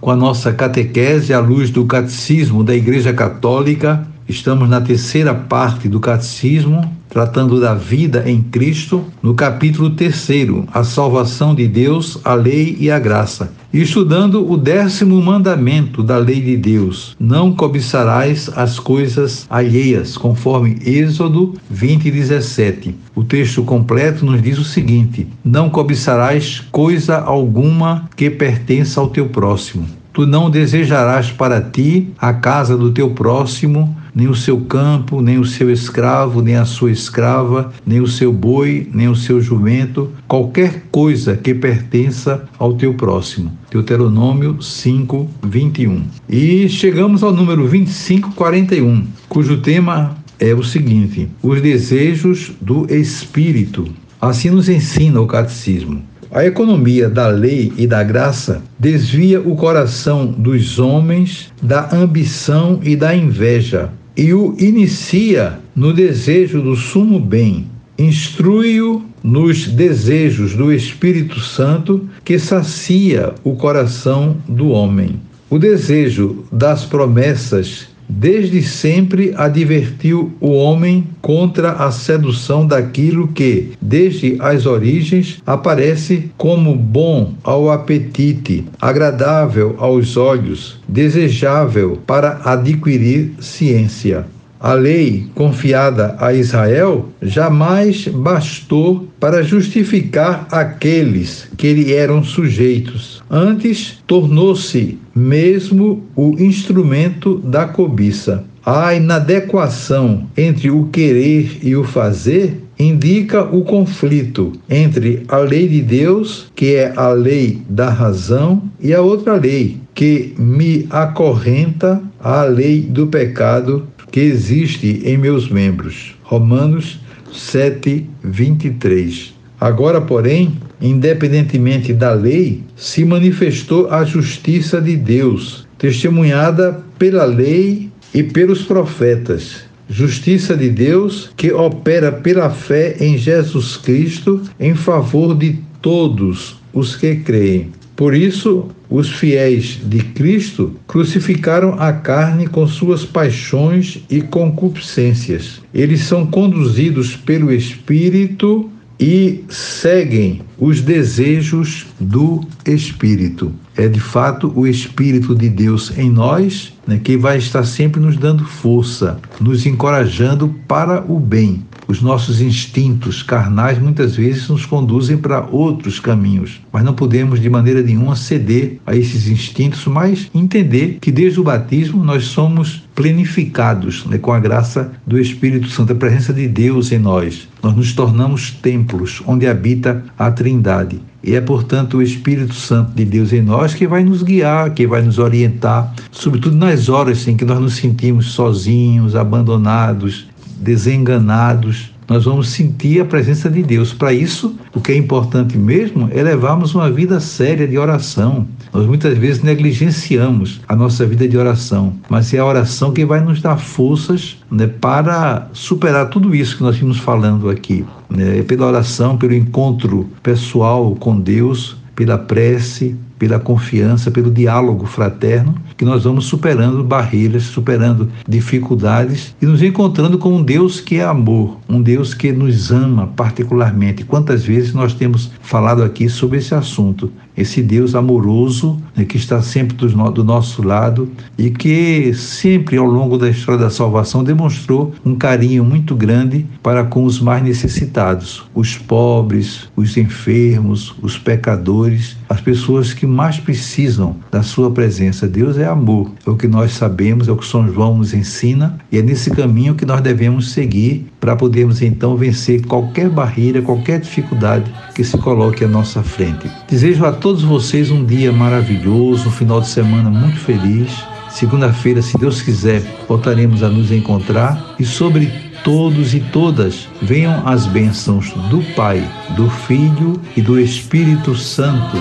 com a nossa catequese à luz do Catecismo da Igreja Católica. Estamos na terceira parte do Catecismo, tratando da vida em Cristo, no capítulo terceiro, a salvação de Deus, a lei e a graça. E estudando o décimo mandamento da lei de Deus: não cobiçarás as coisas alheias, conforme Êxodo 20, 17. O texto completo nos diz o seguinte: não cobiçarás coisa alguma que pertença ao teu próximo. Tu não desejarás para ti a casa do teu próximo, nem o seu campo, nem o seu escravo, nem a sua escrava, nem o seu boi, nem o seu jumento, qualquer coisa que pertença ao teu próximo. Deuteronômio 5, 21. E chegamos ao número 25, 41, cujo tema é o seguinte: os desejos do espírito. Assim nos ensina o catecismo. A economia da lei e da graça desvia o coração dos homens da ambição e da inveja e o inicia no desejo do sumo bem. Instrui-o nos desejos do Espírito Santo que sacia o coração do homem. O desejo das promessas desde sempre advertiu o homem contra a sedução daquilo que, desde as origens, aparece como bom ao apetite, agradável aos olhos, desejável para adquirir ciência. A lei confiada a Israel jamais bastou para justificar aqueles que lhe eram sujeitos. Antes, tornou-se mesmo o instrumento da cobiça. A inadequação entre o querer e o fazer indica o conflito entre a lei de Deus, que é a lei da razão, e a outra lei, que me acorrenta à lei do pecado que existe em meus membros. Romanos 7, 23. Agora, porém, independentemente da lei, se manifestou a justiça de Deus, testemunhada pela lei e pelos profetas. Justiça de Deus que opera pela fé em Jesus Cristo em favor de todos os que creem. Por isso, os fiéis de Cristo crucificaram a carne com suas paixões e concupiscências. Eles são conduzidos pelo Espírito e seguem os desejos do Espírito. É de fato o Espírito de Deus em nós né, que vai estar sempre nos dando força, nos encorajando para o bem. Os nossos instintos carnais muitas vezes nos conduzem para outros caminhos, mas não podemos de maneira nenhuma ceder a esses instintos, mas entender que desde o batismo nós somos plenificados né, com a graça do Espírito Santo, a presença de Deus em nós. Nós nos tornamos templos onde habita a Trindade. E é, portanto, o Espírito Santo de Deus em nós que vai nos guiar, que vai nos orientar, sobretudo nas horas em que nós nos sentimos sozinhos, abandonados, desenganados, nós vamos sentir a presença de Deus. Para isso, o que é importante mesmo é levarmos uma vida séria de oração. Nós muitas vezes negligenciamos a nossa vida de oração, mas é a oração que vai nos dar forças né, para superar tudo isso que nós vimos falando aqui. É pela oração, pelo encontro pessoal com Deus, pela prece, pela confiança, pelo diálogo fraterno, que nós vamos superando barreiras, superando dificuldades e nos encontrando com um Deus que é amor, um Deus que nos ama particularmente. Quantas vezes nós temos falado aqui sobre esse assunto? Esse Deus amoroso né, que está sempre do, do nosso lado e que sempre ao longo da história da salvação demonstrou um carinho muito grande para com os mais necessitados, os pobres, os enfermos, os pecadores, as pessoas que mais precisam da sua presença. Deus é amor, é o que nós sabemos, é o que São João nos ensina e é nesse caminho que nós devemos seguir para podermos então vencer qualquer barreira, qualquer dificuldade que se coloque à nossa frente. Desejo a todos vocês um dia maravilhoso, um final de semana muito feliz segunda-feira, se Deus quiser, voltaremos a nos encontrar e sobre todos e todas venham as bênçãos do Pai, do Filho e do Espírito Santo.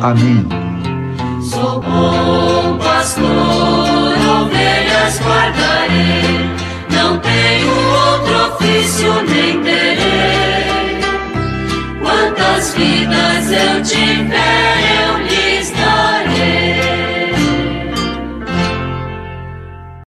Amém. Sou bom pastor, ovelhas guardarei, não tenho outro ofício nem terei. Quantas vidas eu tiver, eu